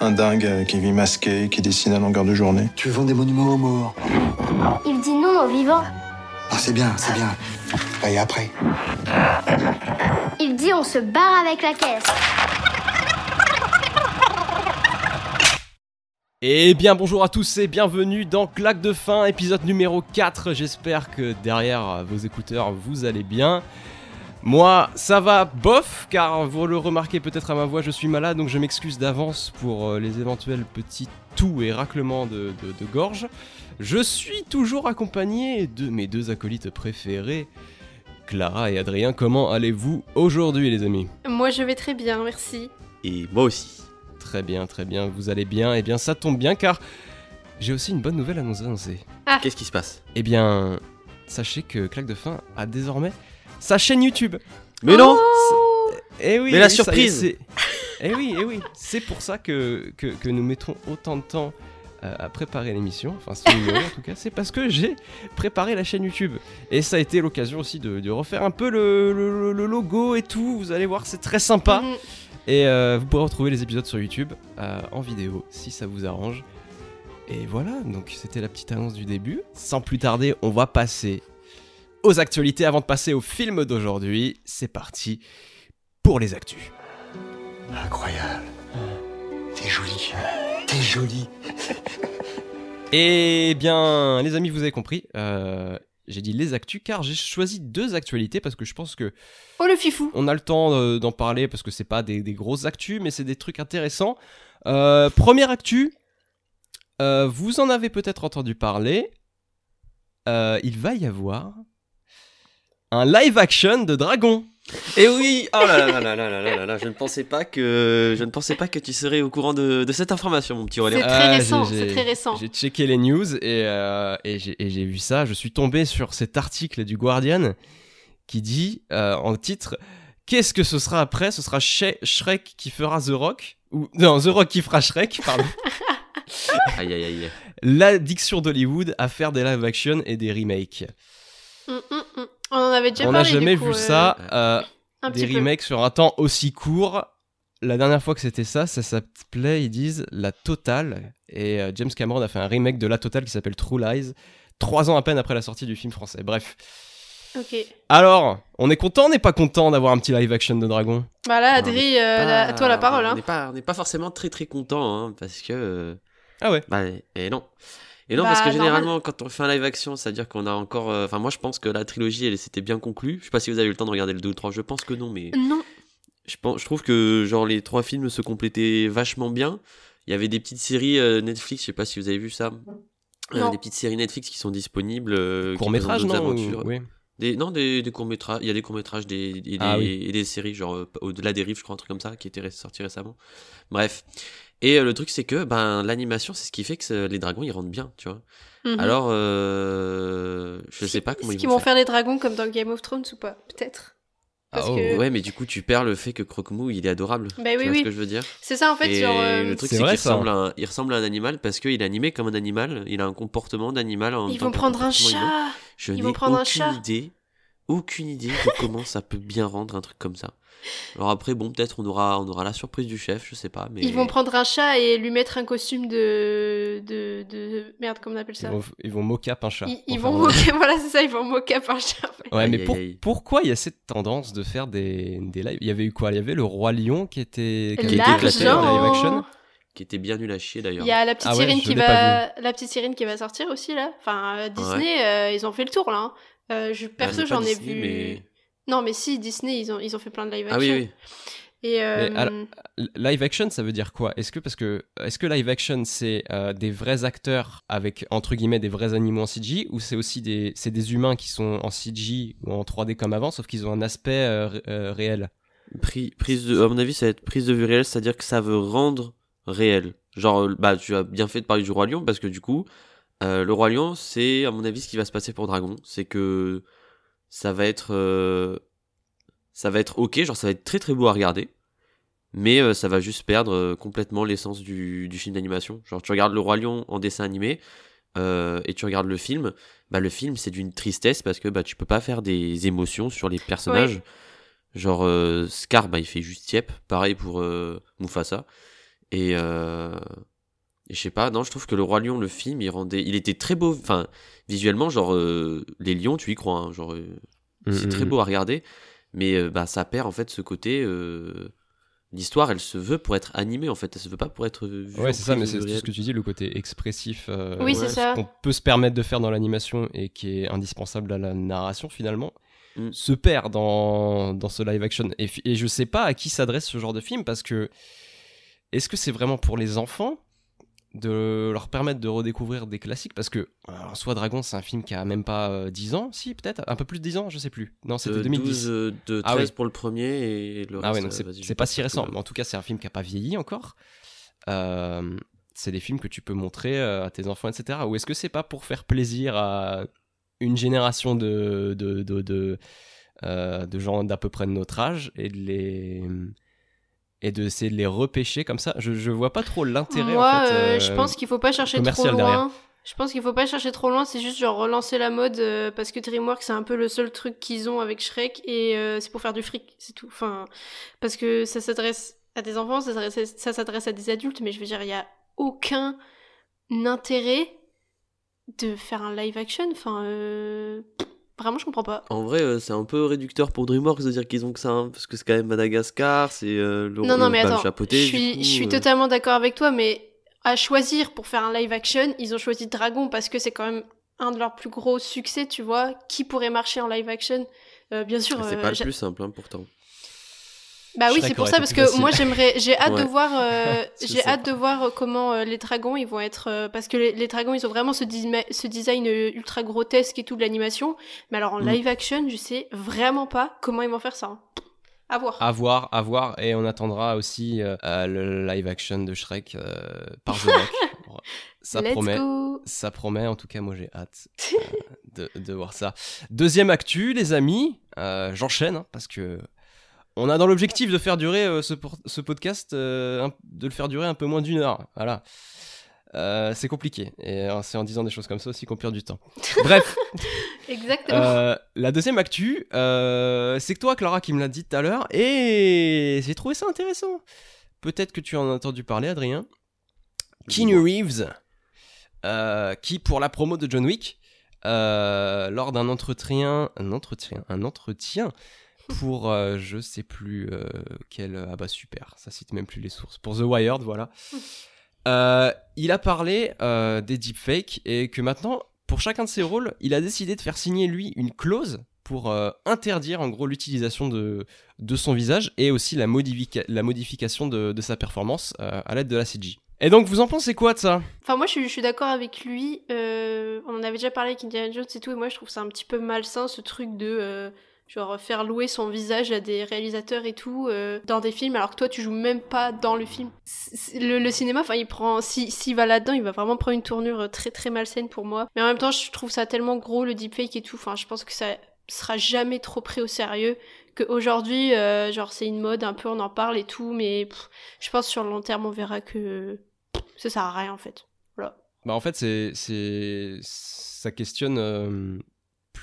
Un dingue qui vit masqué, qui dessine à longueur de journée. Tu vends des monuments aux morts. Il dit non aux vivants. Ah, c'est bien, c'est bien. Et après Il dit on se barre avec la caisse. Et bien bonjour à tous et bienvenue dans Claque de fin, épisode numéro 4. J'espère que derrière vos écouteurs vous allez bien. Moi, ça va bof, car vous le remarquez peut-être à ma voix, je suis malade, donc je m'excuse d'avance pour euh, les éventuels petits toux et raclements de, de- de gorge. Je suis toujours accompagné de mes deux acolytes préférés, Clara et Adrien. Comment allez-vous aujourd'hui, les amis? Moi je vais très bien, merci. Et moi aussi. Très bien, très bien, vous allez bien? Eh bien, ça tombe bien, car j'ai aussi une bonne nouvelle à nous annoncer. Qu'est-ce qui se passe? Eh bien, sachez que Claque de Fin a désormais sa chaîne YouTube. Mais non Eh oui, Mais la oui, ça est, surprise c'est- Eh oui, eh oui, c'est pour ça que, que, que nous mettrons autant de temps euh, à préparer l'émission, enfin ce numéro en tout cas, c'est parce que j'ai préparé la chaîne YouTube. Et ça a été l'occasion aussi de, de refaire un peu le, le- le logo et tout, vous allez voir, c'est très sympa. Mhm. Et euh, vous pourrez retrouver les épisodes sur YouTube euh, en vidéo si ça vous arrange. Et voilà, donc c'était la petite annonce du début. Sans plus tarder, on va passer aux actualités avant de passer au film d'aujourd'hui. C'est parti pour les actus. Incroyable. T'es jolie. T'es jolie. Eh bien, les amis, vous avez compris. euh, j'ai dit les actus car j'ai choisi deux actualités parce que je pense que Oh le fifou on a le temps euh, d'en parler parce que c'est pas des, des grosses actus, mais c'est des trucs intéressants. Euh, première actu, euh, vous en avez peut-être entendu parler. Euh, il va y avoir un live action de Dragon. Et oui Oh là là là là là là là là Je ne pensais pas que je ne pensais pas que tu serais au courant de, de cette information, mon petit C'est Aurélien. très Ah, récent, c'est très récent. J'ai checké les news et, euh, et j'ai vu ça. Je suis tombé sur cet article du Guardian qui dit euh, en titre Qu'est-ce que ce sera après? Ce sera She- Shrek qui fera The Rock ou non The Rock qui fera Shrek. Pardon. Aïe aïe aïe. L'addiction d'Hollywood à faire des live action et des remakes. Hum, hum, hum. On en avait déjà On n'a jamais coup, vu euh, ça. euh, des peu. remakes sur un temps aussi court. La dernière fois que c'était ça, ça s'appelait, ils disent, La Totale. Et euh, James Cameron a fait un remake de La Totale qui s'appelle True Lies, trois ans à peine après la sortie du film français. Bref. Ok. Alors, on est content, on n'est pas content d'avoir un petit live action de Dragon? Bah là, Non, Adri, euh, la- à toi la parole. On Hein. n'est pas, on n'est pas forcément très très content, hein, parce que. Ah ouais Bah, et non. Et non, Bah, parce que normal. généralement, quand on fait un live action, c'est-à-dire qu'on a encore. euh, Enfin, moi, je pense que la trilogie, elle s'était bien conclue. Je sais pas si vous avez eu le temps de regarder le 2 ou 3, je pense que non, mais. Non. Je, pense, je trouve que genre les trois films se complétaient vachement bien. Il y avait des petites séries euh, Netflix, je sais pas si vous avez vu ça. Euh, Non. des petites séries Netflix qui sont disponibles. euh, Court-métrage, non ou- aventures. oui. Des, non, des, des courts-métrages. Il y a des courts-métrages des, et, des, Ah oui. et des séries, genre Au-delà des rives, je crois, un truc comme ça, qui était sorti récemment. Bref. Et euh, le truc, c'est que ben, l'animation, c'est ce qui fait que les dragons, ils rentrent bien, tu vois. Mhm. Alors, euh, je sais pas comment Est-ce ils qu'ils vont vont faire. faire les dragons comme dans Game of Thrones ou pas? Peut-être. Ah, oh, que- Ouais, mais du coup, tu perds le fait que Croque-Mou, il est adorable. Bah tu oui, vois oui. ce que je veux dire? C'est ça en fait Et euh, le truc, C'est qu'il ressemble, à un- il ressemble à un animal parce qu'il est animé comme un animal. Il a un comportement d'animal. en Ils vont prendre un humain. chat. Je Ils n'ai vont prendre un aucune chat. idée, aucune idée de comment ça peut bien rendre un truc comme ça. Alors après, bon, peut-être on aura, on aura la surprise du chef, je sais pas, mais Ils vont prendre un chat et lui mettre un costume de. de. de... Merde, comment on appelle Ils ça vont, ils vont mocap un chat. Ils, ils vont moquer, voilà, c'est ça, ils vont moquer un chat. Ouais, Aïe, mais aïe, pour- aïe. pourquoi il y a cette tendance de faire des, des lives? Il y avait eu quoi? Il y avait le Roi Lion qui était qui éclaté en live action? qui était bien nul à chier d'ailleurs. Il y a la petite Ah ouais, sirène qui va, la petite sirène qui va sortir aussi là. Enfin, euh, Disney, euh, ils ont fait le tour là. hein. Euh, je, Ah, perso, j'en ai Disney, vu. mais- Non, mais si Disney, ils ont, ils ont fait plein de live Ah action. oui, oui. Et euh, Mais alors- L- Live action, ça veut dire quoi? Est-ce que parce que est-ce que live action c'est euh, des vrais acteurs avec entre guillemets des vrais animaux en CG ou c'est aussi des c'est des humains qui sont en CG ou en 3D comme avant sauf qu'ils ont un aspect euh, ré- euh, réel? Pri- prise de, à mon avis, ça va être prise de vue réelle, c'est-à-dire que ça veut rendre réel. Genre, bah, tu as bien fait de parler du Roi Lion parce que du coup, euh, le Roi Lion, c'est à mon avis ce qui va se passer pour Dragon. C'est que ça va être. euh, ça va être ok, genre ça va être très très beau à regarder. Mais euh, ça va juste perdre complètement l'essence du, du film d'animation. Genre, tu regardes le Roi Lion en dessin animé et tu regardes le film, bah, le film c'est d'une tristesse parce que bah, tu peux pas faire des émotions sur les personnages. Genre, Scar, bah, il fait juste Tiep. Pareil pour Mufasa. Et, et je sais pas, non, je trouve que Le Roi Lion, le film, il rendait. Il était très beau. Enfin, visuellement, genre, euh, les lions, tu y crois. hein, genre, euh, c'est Mm, très mm, beau à regarder. Mais euh, bah, ça perd en fait ce côté. euh, L'histoire, elle se veut pour être animée en fait. Elle se veut pas pour être vue. Ouais, c'est ça, mais c'est ce que tu dis, le côté expressif. euh, Oui, Ouais, c'est ça. qu'on peut se permettre de faire dans l'animation et qui est indispensable à la narration finalement, Mm. se perd dans, dans ce live action. Et, et je sais pas à qui s'adresse ce genre de film parce que est-ce que c'est vraiment pour les enfants de leur permettre de redécouvrir des classiques parce que euh, en soi Dragon c'est un film qui a même pas euh, 10 ans si peut-être un peu plus de 10 ans je sais plus non c'était Euh, 2010 12, euh, de 13 Ah oui. pour le premier et le reste. ah ouais donc euh, c'est vais pas si récent mais en tout cas c'est un film qui a pas vieilli encore Euh, c'est des films que tu peux montrer euh, à tes enfants etc ou est-ce que c'est pas pour faire plaisir à une génération de de, de, de, euh, de gens d'à peu près de notre âge et de les et d'essayer de les repêcher comme ça je, je vois pas trop l'intérêt Moi, en fait, euh, euh, je pense qu'il faut pas chercher trop loin. derrière. Je pense qu'il faut pas chercher trop loin, c'est juste genre relancer la mode euh, parce que DreamWorks c'est un peu le seul truc qu'ils ont avec Shrek et euh, c'est pour faire du fric, c'est tout. Enfin, parce que ça s'adresse à des enfants, ça s'adresse, ça s'adresse à des adultes, mais je veux dire, il y a aucun intérêt de faire un live action. Enfin, euh, vraiment, je comprends pas. En vrai, euh, c'est un peu réducteur pour DreamWorks de dire qu'ils ont que ça, hein, parce que c'est quand même Madagascar, c'est euh, le, Non, non, mais attends, je suis, du coup, je suis euh, totalement d'accord avec toi, mais à choisir pour faire un live action, ils ont choisi Dragon parce que c'est quand même un de leurs plus gros succès, tu vois. Qui pourrait marcher en live action? Euh, Bien sûr. C'est pas le plus simple, hein, pourtant. Bah oui, c'est pour ça parce que facile. moi j'aimerais, j'ai hâte de voir, euh, j'ai hâte pas. de voir euh, comment euh, les dragons ils vont être, euh, parce que les, les dragons ils ont vraiment ce, design ultra grotesque et tout de l'animation. Mais alors en Mm. live action, je sais vraiment pas comment ils vont faire ça. hein. À voir. À voir, à voir, et on attendra aussi le live action de Shrek par. Bon, ça Let's promet, go. ça promet. En tout cas, moi j'ai hâte de, de voir ça. Deuxième actu, les amis, j'enchaîne hein, parce que on a dans l'objectif de faire durer euh, ce, podcast, euh, de le faire durer un peu moins d'une heure. Voilà. Euh, c'est compliqué et c'est en disant des choses comme ça aussi qu'on perd du temps. Bref, Exactement. euh, la deuxième actu, euh, c'est que toi, Clara, qui me l'a dit tout à l'heure, et j'ai trouvé ça intéressant. Peut-être que tu en as entendu parler, Adrien. Keanu Reeves, euh, qui pour la promo de John Wick, euh, lors d'un entretien, un entretien, un entretien pour euh, je sais plus euh, quel, ah bah super, ça cite même plus les sources, pour The Wired, voilà. Euh, il a parlé euh, des deepfakes et que maintenant, pour chacun de ses rôles, il a décidé de faire signer lui une clause pour euh, interdire en gros l'utilisation de, de son visage et aussi la, modifica- la modification de, de sa performance euh, à l'aide de la CG. Et donc vous en pensez quoi de ça? Enfin, moi, je suis, je suis d'accord avec lui. Euh, on en avait déjà parlé avec Indiana Jones et tout, et moi, je trouve ça un petit peu malsain, ce truc de euh, genre faire louer son visage à des réalisateurs et tout euh, dans des films, alors que toi, tu joues même pas dans le film. Le, cinéma, enfin, il prend, si- s'il va là-dedans, il va vraiment prendre une tournure euh, très très malsaine pour moi. Mais en même temps, je trouve ça tellement gros le deepfake et tout. Enfin, je pense que ça sera jamais trop pris au sérieux qu'aujourd'hui, euh, genre, c'est une mode un peu, on en parle et tout, mais je pense sur le long terme, on verra que ça sert à rien en fait. Bah en fait, c'est, ça questionne euh,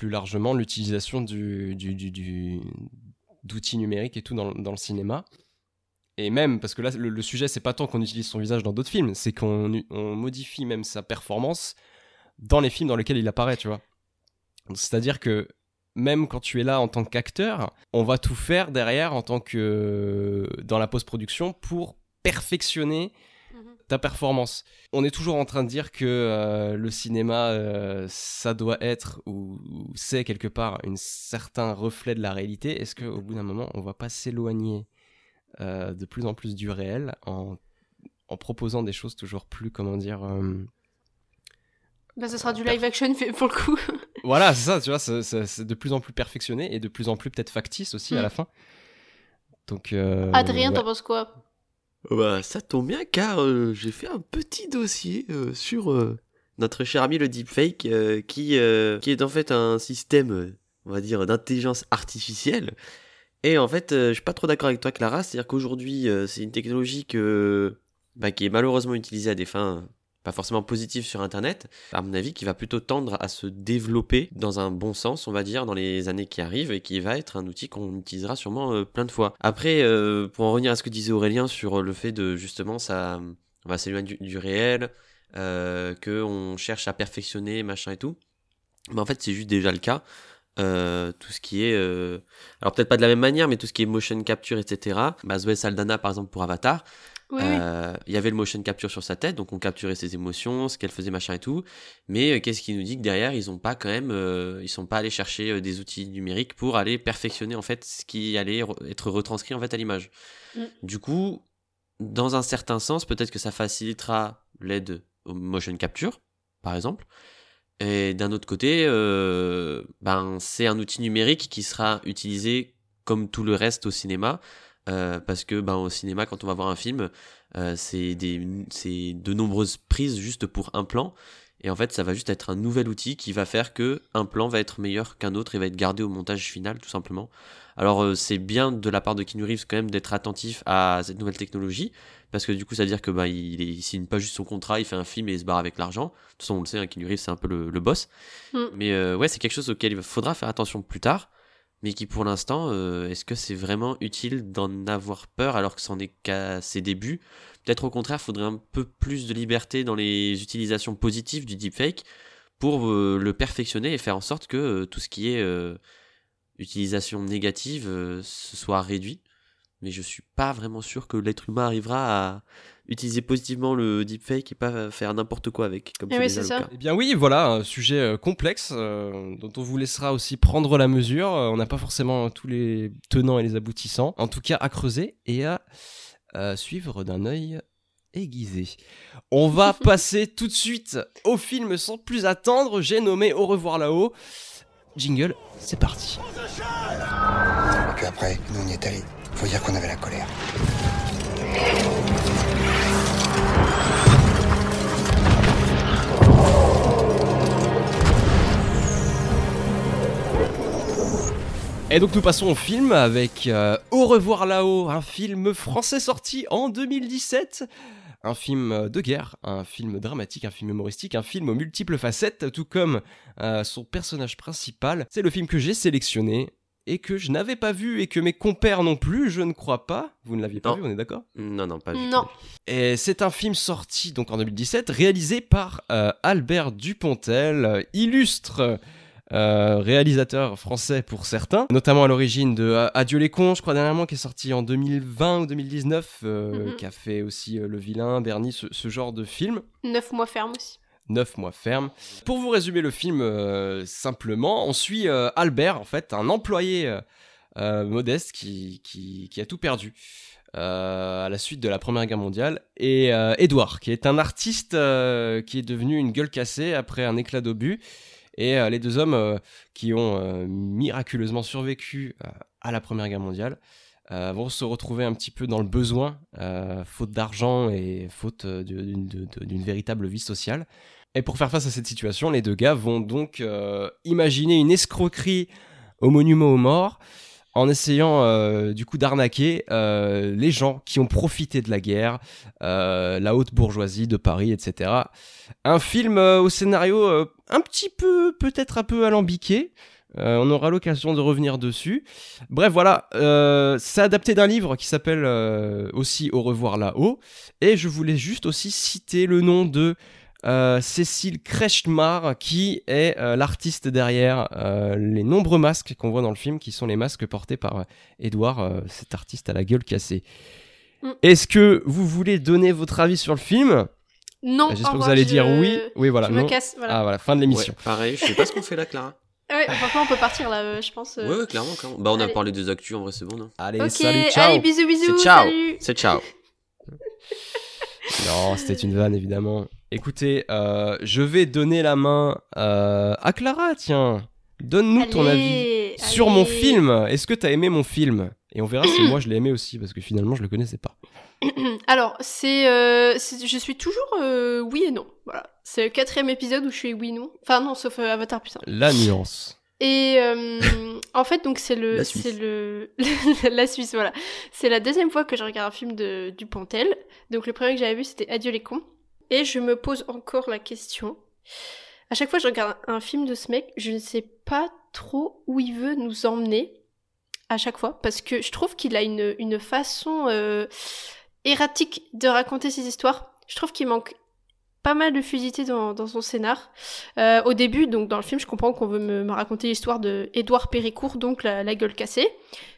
plus largement l'utilisation du, du, du- d'outils numériques et tout dans, dans le cinéma. Et même, parce que là, le, le sujet, c'est pas tant qu'on utilise son visage dans d'autres films, c'est qu'on modifie même sa performance dans les films dans lesquels il apparaît, tu vois. C'est-à-dire que même quand tu es là en tant qu'acteur, on va tout faire derrière en tant que dans la post-production pour perfectionner ta performance. On est toujours en train de dire que euh, le cinéma, euh, ça doit être ou, ou c'est quelque part un certain reflet de la réalité. Est-ce qu'au bout d'un moment, on va pas s'éloigner euh, de plus en plus du réel en, en proposant des choses toujours plus, comment dire, Bah, ça sera du live action fait pour le coup. voilà, c'est ça, tu vois, c'est- de plus en plus perfectionné et de plus en plus peut-être factice aussi à Mm. la fin. Donc, Adrien, ouais. t'en penses quoi? Bah, ça tombe bien car euh, j'ai fait un petit dossier euh, sur euh, notre cher ami le deepfake qui, est en fait un système, on va dire, d'intelligence artificielle. Et en fait, je suis pas trop d'accord avec toi, Clara. C'est-à-dire qu'aujourd'hui, c'est une technologie que, bah, qui est malheureusement utilisée à des fins pas forcément positif sur Internet, à mon avis, qui va plutôt tendre à se développer dans un bon sens, on va dire, dans les années qui arrivent, et qui va être un outil qu'on utilisera sûrement euh, plein de fois. Après, euh, pour en revenir à ce que disait Aurélien sur le fait de justement ça, on va s'éloigner du, réel, euh, que on cherche à perfectionner, machin et tout. Mais en fait, c'est juste déjà le cas. Euh, tout ce qui est, alors peut-être pas de la même manière, mais tout ce qui est motion capture, etc. Bah, Zoé Saldana, par exemple, pour Avatar, Oui, oui. euh, il y avait le motion capture sur sa tête, donc on capturait ses émotions, ce qu'elle faisait, machin et tout. Mais euh, qu'est-ce qui nous dit que derrière, ils ont pas quand même, euh, ils sont pas allés chercher euh, des outils numériques pour aller perfectionner en fait ce qui allait re- être retranscrit en fait à l'image. Mm. Du coup, dans un certain sens, peut-être que ça facilitera l'aide au motion capture, par exemple. Et d'un autre côté, ben, c'est un outil numérique qui sera utilisé comme tout le reste au cinéma. Euh, parce que ben, au cinéma, quand on va voir un film, euh, c'est des- c'est de nombreuses prises juste pour un plan. Et en fait, ça va juste être un nouvel outil qui va faire que un plan va être meilleur qu'un autre et va être gardé au montage final, tout simplement. Alors, euh, c'est bien de la part de Keanu Reeves quand même d'être attentif à cette nouvelle technologie, parce que du coup, ça veut dire que bah, il, signe pas juste son contrat, il fait un film et il se barre avec l'argent. De toute façon, on le sait, hein, Keanu Reeves, c'est un peu le, le boss. Mm. Mais euh, ouais, c'est quelque chose auquel il faudra faire attention plus tard, mais qui pour l'instant, euh, est-ce que c'est vraiment utile d'en avoir peur alors que c'en est qu'à ses débuts? Peut-être au contraire, il faudrait un peu plus de liberté dans les utilisations positives du deepfake pour euh, le perfectionner et faire en sorte que euh, tout ce qui est utilisation négative se soit réduit. Mais je suis pas vraiment sûr que l'être humain arrivera à utiliser positivement le deepfake et pas faire n'importe quoi avec, comme Eh c'est oui, c'est le ça. cas. Eh bien oui, voilà, un sujet euh, complexe euh, dont on vous laissera aussi prendre la mesure. Euh, on n'a pas forcément tous les tenants et les aboutissants. En tout cas, à creuser et à euh, suivre d'un œil aiguisé. On va passer tout de suite au film sans plus attendre. J'ai nommé Au revoir là-haut. Jingle, c'est parti. Et puis après, nous on y est allés. Faut dire qu'on avait la colère. Et donc nous passons au film avec euh, Au revoir là-haut, un film français sorti en 2017. Un film euh, de guerre, un film dramatique, un film humoristique, un film aux multiples facettes, tout comme euh, son personnage principal. C'est le film que j'ai sélectionné et que je n'avais pas vu et que mes compères non plus, je ne crois pas. Vous ne l'aviez pas Non. vu, on est d'accord? Non, non, pas du Non. tout. et c'est un film sorti donc en 2017, réalisé par euh, Albert Dupontel, illustre euh, réalisateur français pour certains, notamment à l'origine de euh, Adieu les cons, je crois dernièrement, qui est sorti en 2020 ou 2019, euh, Mhm. qui a fait aussi euh, Le Vilain, Bernie, ce, ce genre de film. Neuf mois ferme aussi. 9 mois ferme. Pour vous résumer le film euh, simplement, on suit euh, Albert, en fait, un employé euh, modeste qui, qui, a tout perdu à la suite de la Première Guerre mondiale, et Edouard, qui est un artiste qui est devenu une gueule cassée après un éclat d'obus. Et les deux hommes qui ont miraculeusement survécu à la Première Guerre mondiale vont se retrouver un petit peu dans le besoin, faute d'argent et faute d'une véritable vie sociale. Et pour faire face à cette situation, les deux gars vont donc euh, imaginer une escroquerie au monument aux morts en essayant euh, du coup d'arnaquer euh, les gens qui ont profité de la guerre, la haute bourgeoisie de Paris, etc. Un film au scénario un petit peu, peut-être un peu alambiqué. On aura l'occasion de revenir dessus. Bref, voilà, c'est adapté d'un livre qui s'appelle aussi Au revoir là-haut. Et je voulais juste aussi citer le nom de euh, Cécile Kretschmar, qui est euh, l'artiste derrière euh, les nombreux masques qu'on voit dans le film, qui sont les masques portés par euh, Edouard, euh, cet artiste à la gueule cassée. Mm. Est-ce que vous voulez donner votre avis sur le film? Non. J'espère que vous allez je- dire oui. Oui, voilà. je non. me casse. Voilà. Ah voilà, fin de l'émission. Ouais, pareil, je sais pas ce qu'on fait là, Clara. Ouais, franchement, on peut partir là, euh, je pense. euh. Ouais, ouais, clairement, clairement. Bah, on a Allez. parlé des actus, en vrai, c'est bon, non? Allez, salut, ciao. allez, bisous, bisous. C'est ciao. C'est ciao Non, c'était une vanne évidemment. Écoutez, euh, je vais donner la main euh, à Clara, tiens. Donne-nous ton avis Allez, sur mon film. Est-ce que t'as aimé mon film? Et on verra si moi je l'ai aimé aussi, parce que finalement je le connaissais pas. Alors, c'est, euh, c'est- je suis toujours euh, oui et non. Voilà, c'est le quatrième épisode où je suis oui non. Enfin non, sauf euh, Avatar puissant. La nuance. Et euh, en fait, donc c'est le, La Suisse. c'est le, la Suisse, voilà. C'est la deuxième fois que je regarde un film de Dupontel. Donc le premier que j'avais vu, c'était Adieu les cons. Et je me pose encore la question. À chaque fois que je regarde un film de ce mec, je ne sais pas trop où il veut nous emmener. À chaque fois. Parce que je trouve qu'il a une, façon euh, erratique de raconter ses histoires. Je trouve qu'il manque pas mal de fluidité dans, son scénar. Euh, au début, donc dans le film, je comprends qu'on veut me, raconter l'histoire de Édouard Péricourt, donc la, gueule cassée.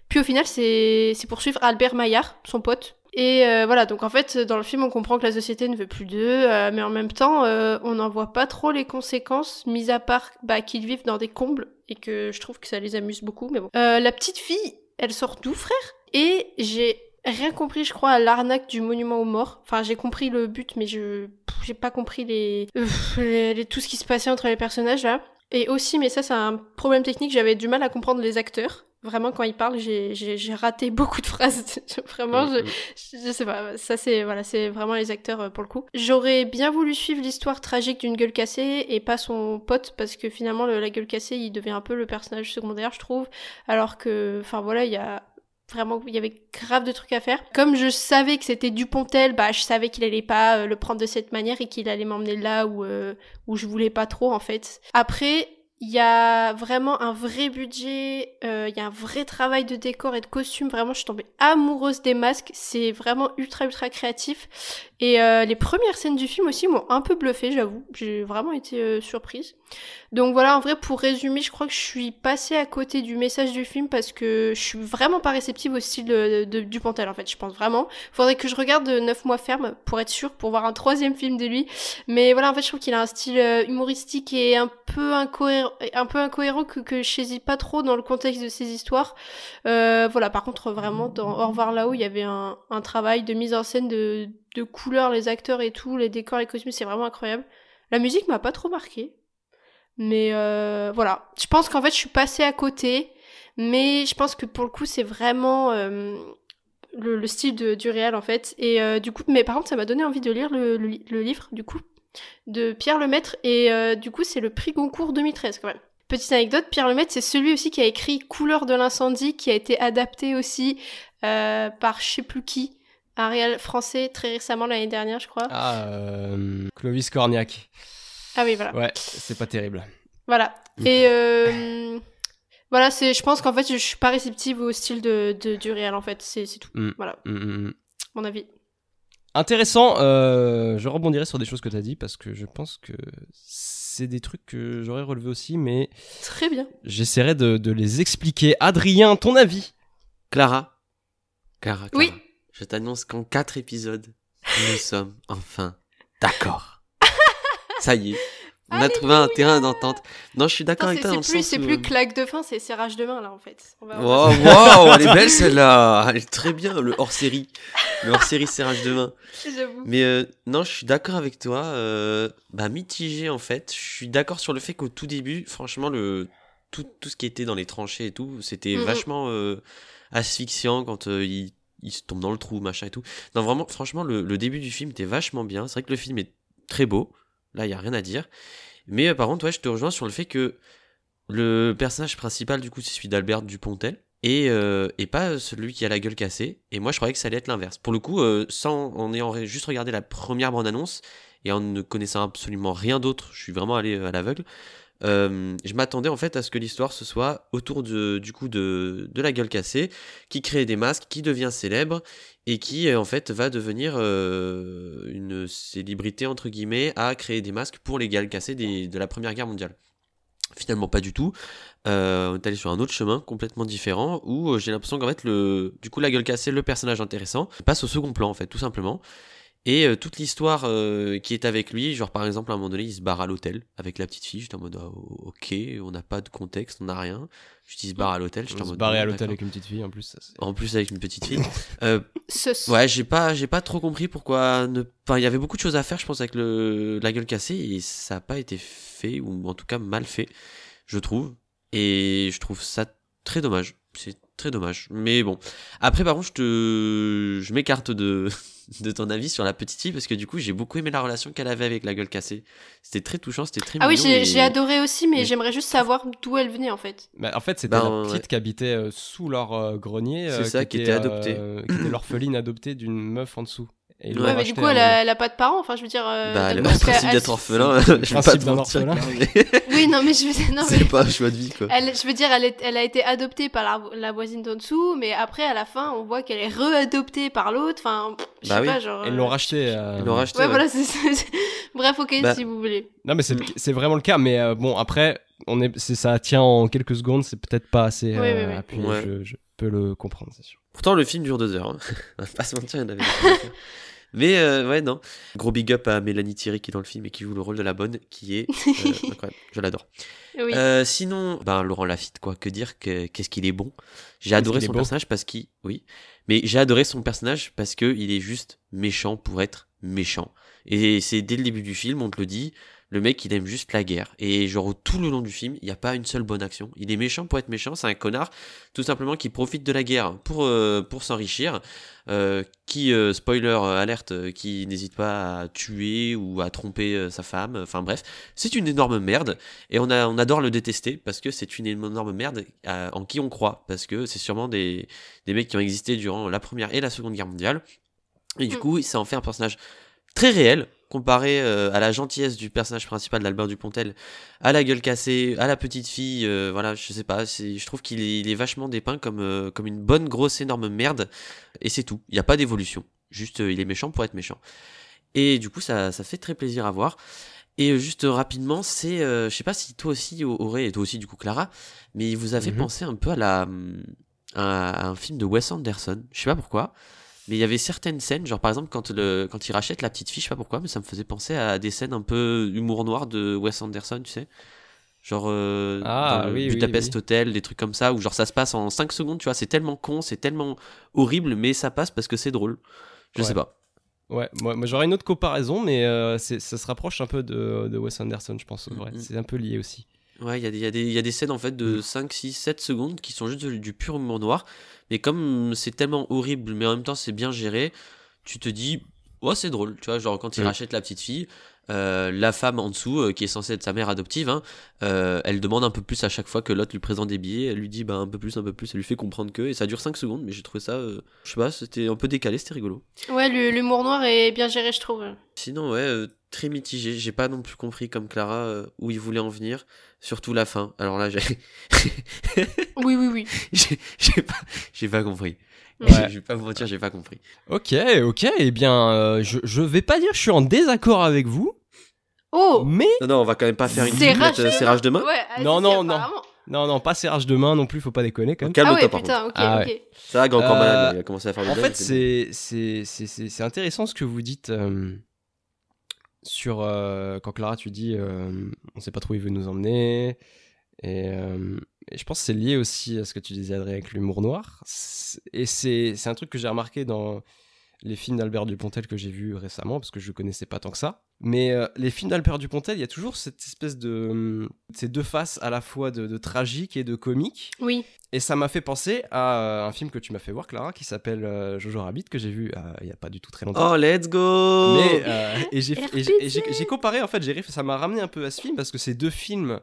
Puis au final, c'est c'est poursuivre Albert Maillard, son pote. Et euh, voilà, donc en fait, dans le film, on comprend que la société ne veut plus d'eux, euh, mais en même temps, euh, on n'en voit pas trop les conséquences, mis à part bah, qu'ils vivent dans des combles, et que je trouve que ça les amuse beaucoup, mais bon. Euh, la petite fille, elle sort d'où, frère? Et j'ai rien compris, je crois, à l'arnaque du monument aux morts. Enfin, j'ai compris le but, mais je j'ai pas compris les... les- les- tout ce qui se passait entre les personnages, là. Et aussi, mais ça, c'est un problème technique, j'avais du mal à comprendre les acteurs. Vraiment, quand ils parlent, j'ai raté beaucoup de phrases. Vraiment, je, Mm, mm. je, je sais pas, ça c'est voilà, c'est vraiment les acteurs euh, pour le coup. J'aurais bien voulu suivre l'histoire tragique d'une gueule cassée et pas son pote parce que finalement le- la gueule cassée, il devient un peu le personnage secondaire, je trouve, alors que enfin voilà, il y a vraiment il y avait grave de trucs à faire. Comme je savais que c'était Dupontel, bah je savais qu'il allait pas euh, le prendre de cette manière et qu'il allait m'emmener là où euh, où je voulais pas trop en fait. Après il y a vraiment un vrai budget, euh, il y a un vrai travail de décor et de costume. Vraiment, je suis tombée amoureuse des masques. C'est vraiment ultra, ultra créatif. Et euh, les premières scènes du film aussi m'ont un peu bluffée, j'avoue. J'ai vraiment été euh, surprise. Donc voilà, en vrai, pour résumer, je crois que je suis passée à côté du message du film parce que je suis vraiment pas réceptive au style de, du Pantel, en fait. Je pense vraiment. Faudrait que je regarde 9 mois ferme pour être sûre, pour voir un troisième film de lui. Mais voilà, en fait, je trouve qu'il a un style euh, humoristique et un peu incohérent, un peu incohérent que, je saisis pas trop dans le contexte de ses histoires. Euh, voilà, par contre, vraiment, dans Au revoir là-haut, il y avait un, travail de mise en scène de, de couleurs, les acteurs et tout, les décors, les costumes, c'est vraiment incroyable. La musique m'a pas trop marqué. Mais euh, voilà, je pense qu'en fait, je suis passée à côté. Mais je pense que pour le coup, c'est vraiment euh, le, le style de, du réel, en fait. Et du coup, mais par contre, ça m'a donné envie de lire le, le, li- le livre, du coup, de Pierre Lemaître. Et euh, du coup, c'est le prix Goncourt 2013, quand même. Petite anecdote, Pierre Lemaitre, c'est celui aussi qui a écrit Couleur de l'incendie, qui a été adapté aussi euh, par je sais plus qui, un réel français très récemment l'année dernière, je crois. Ah, euh, Clovis Cornillac. Ah oui, voilà. Ouais, c'est pas terrible. Voilà. Et euh, voilà, c'est, je pense qu'en fait, je suis pas réceptive au style de, de- du réel, en fait. C'est, c'est tout. Mm. Voilà, mm, mm. mon avis. Intéressant, euh, je rebondirai sur des choses que tu as dit parce que je pense que c'est des trucs que j'aurais relevé aussi, mais Très bien. j'essaierai de, de les expliquer. Adrien, ton avis? Clara. Clara, Clara. Oui. Je t'annonce qu'en 4 épisodes, nous sommes enfin d'accord. Ça y est. On a trouvé un terrain d'entente. Non, je suis d'accord avec toi c'est plus, c'est où- plus claque de fin, c'est serrage de main, là, en fait. Va Wow, wow, elle est belle celle-là. Elle est très bien, le hors-série. Le hors-série serrage de main. J'avoue. Mais euh, non, je suis d'accord avec toi. euh, bah, mitigé en fait. Je suis d'accord sur le fait qu'au tout début, franchement, le tout, tout ce qui était dans les tranchées et tout, c'était vachement euh, asphyxiant quand il, il se tombe dans le trou, machin et tout. Non, vraiment, franchement, le, le début du film était vachement bien. C'est vrai que le film est très beau. Là, il y a rien à dire. Mais euh, par contre, ouais, je te rejoins sur le fait que le personnage principal, du coup, c'est celui d'Albert Dupontel. Et, euh, pas celui qui a la gueule cassée. Et moi, je croyais que ça allait être l'inverse. Pour le coup, euh, sans, en ayant juste regardé la première bande-annonce et en ne connaissant absolument rien d'autre, je suis vraiment allé à l'aveugle. Euh, je m'attendais en fait à ce que l'histoire se soit autour de, du coup de, de la gueule cassée, qui crée des masques, qui devient célèbre et qui euh, en fait va devenir euh, une célébrité entre guillemets à créer des masques pour les gueules cassées des- de la Première Guerre mondiale. Finalement pas du tout. On est allé sur un autre chemin complètement différent où j'ai l'impression qu'en fait le du coup la gueule cassée, le personnage intéressant, passe au second plan en fait tout simplement. Et euh, toute l'histoire euh, qui est avec lui, genre par exemple à un moment donné il se barre à l'hôtel avec la petite fille, j'étais en mode ah, ok, on n'a pas de contexte, on n'a rien. Je dis il se barre à l'hôtel, j'étais On en se mode barrer à l'hôtel avec une petite fille en plus. ça, En plus avec une petite fille. Euh, Ouais, j'ai pas, j'ai pas trop compris pourquoi ne. Enfin, il y avait beaucoup de choses à faire, je pense, avec le la gueule cassée et ça a pas été fait ou en tout cas mal fait, je trouve. Et je trouve ça très dommage. C'est très dommage. Mais bon. Après, par contre, je te, je m'écarte de de ton avis sur la petite fille parce que du coup, j'ai beaucoup aimé la relation qu'elle avait avec la gueule cassée. C'était très touchant, c'était très Ah oui, j'ai, et- adoré aussi, mais et- j'aimerais juste savoir d'où elle venait, en fait. Bah, en fait, c'était Ben, la petite ouais. qui habitait euh, sous leur euh, grenier. C'est euh, ça, qui était adoptée. euh, qui était l'orpheline adoptée d'une meuf en dessous. Et Ouais, mais du coup, elle a, elle a pas de parents. Enfin, je veux dire. euh, Bah, le parce qu'elle- principe elle- d'être orphelin, je vais pas te mentir. Oui, non, mais je veux non, mais- C'est pas un choix de vie, quoi. Elle, je veux dire, elle, est- elle a été adoptée par la, la voisine d'en dessous, mais après, à la fin, on voit qu'elle est re-adoptée par l'autre. Enfin, je Bah sais oui. pas, genre. Ils euh, l'ont racheté. euh, Ils l'ont racheté. Ouais, ouais. voilà, c'est Bref, ok, Bah. si vous voulez. Non, mais c'est le- c'est vraiment le cas. Mais euh, bon, après, on est, c'est- ça tient en quelques secondes. C'est peut-être pas assez Oui, euh, oui. appuyé. Ouais. Je, je peux le comprendre, c'est sûr. Pourtant, le film dure deux heures. Hein. On va pas se mentir, il y en avait Mais euh, ouais, non. Gros big up à Mélanie Thierry qui est dans le film et qui joue le rôle de la bonne, qui est euh, incroyable. Je l'adore. Oui. Euh, sinon, ben, Laurent Lafitte, quoi, que dire, que- qu'est-ce qu'il est bon? J'ai adoré qu'il son personnage parce qu'il, oui, mais j'ai adoré son personnage parce que il est juste méchant pour être méchant. Et c'est dès le début du film, on te le dit, le mec il aime juste la guerre. Et genre tout le long du film, il n'y a pas une seule bonne action. Il est méchant pour être méchant, c'est un connard, tout simplement qui profite de la guerre pour, euh, pour s'enrichir. Euh, qui, euh, spoiler alerte, qui n'hésite pas à tuer ou à tromper sa femme. Enfin bref, c'est une énorme merde. Et on, a, on adore le détester parce que c'est une énorme merde en qui on croit. Parce que c'est sûrement des, des mecs qui ont existé durant la première et la seconde guerre mondiale. Et du Mm. coup, ça en fait un personnage très réel comparé euh, à la gentillesse du personnage principal d'Albert Dupontel, à la gueule cassée, à la petite fille. euh, voilà, je sais pas. Je trouve qu'il est, vachement dépeint comme, euh, comme une bonne grosse énorme merde. Et c'est tout. Il n'y a pas d'évolution. Juste, euh, il est méchant pour être méchant. Et du coup, ça, ça fait très plaisir à voir. Et euh, juste rapidement, c'est, je sais pas si toi aussi, Auré, et toi aussi du coup Clara, mais vous avez Mhm. pensé un peu à la, à un film de Wes Anderson. Je sais pas pourquoi, mais il y avait certaines scènes, genre par exemple quand le, quand il rachète la petite fille, je sais pas pourquoi, mais ça me faisait penser à des scènes un peu humour noir de Wes Anderson, tu sais. Genre euh, Ah, dans le oui, oui, Budapest oui. Hotel, des trucs comme ça, où genre ça se passe en 5 secondes, tu vois, c'est tellement con, c'est tellement horrible, mais ça passe parce que c'est drôle. Je Ouais. sais pas. Ouais, moi, moi, j'aurais une autre comparaison, mais euh, ça se rapproche un peu de, de Wes Anderson, je pense. ouais. Mhm. C'est un peu lié aussi. Ouais, il y, a des- il y, a des- il y a des scènes en fait de Mm. 5, 6, 7 secondes qui sont juste du, du pur humour noir. Mais comme c'est tellement horrible, mais en même temps c'est bien géré, tu te dis, ouais, c'est drôle. Tu vois, genre quand il Mm. rachète la petite fille, euh, la femme en dessous, euh, qui est censée être sa mère adoptive, hein, euh, elle demande un peu plus à chaque fois que l'autre lui présente des billets. Elle lui dit bah, un peu plus, un peu plus. Elle lui fait comprendre que. Et ça dure 5 secondes, mais j'ai trouvé ça, euh, je sais pas, c'était un peu décalé, c'était rigolo. Ouais, l'humour noir est bien géré, je trouve. Sinon, ouais, euh, très mitigé. J'ai pas non plus compris, comme Clara, euh, où il voulait en venir. Surtout la fin. Alors là, j'ai. Oui, oui, oui. j'ai j'ai pas, j'ai pas compris. Ouais. Je vais pas vous mentir, j'ai pas compris. Ok, ok, eh bien, euh, je, je vais pas dire que je suis en désaccord avec vous, Oh mais. Non, non, on va quand même pas faire une euh, serrage de main. Ouais, ah, Non, non, non. Non, non, pas serrage de main non plus, faut pas déconner quand même. Ah ouais, par contre. putain, ok, Ah ok. Ça va, encore Euh, malade, il a commencé à faire En fait, c'est c'est- c'est- c'est- c'est intéressant ce que vous dites euh, sur euh, quand Clara, tu dis euh, on sait pas trop où il veut nous emmener. Et, euh, et je pense que c'est lié aussi à ce que tu disais, Adrien, avec l'humour noir. Et c'est un truc que j'ai remarqué dans les films d'Albert Dupontel que j'ai vus récemment, parce que je connaissais pas tant que ça. Mais euh, les films d'Albert Dupontel, il y a toujours cette espèce de. hum, ces deux faces à la fois de, de tragique et de comique. Oui. Et ça m'a fait penser à euh, un film que tu m'as fait voir, Clara, qui s'appelle euh, Jojo Rabbit, que j'ai vu euh, il y a pas du tout très longtemps. Oh, let's go Mais euh, et j'ai et j'ai- et j'ai- RPG. j'ai comparé en fait, j'ai réf- ça m'a ramené un peu à ce film parce que c'est deux films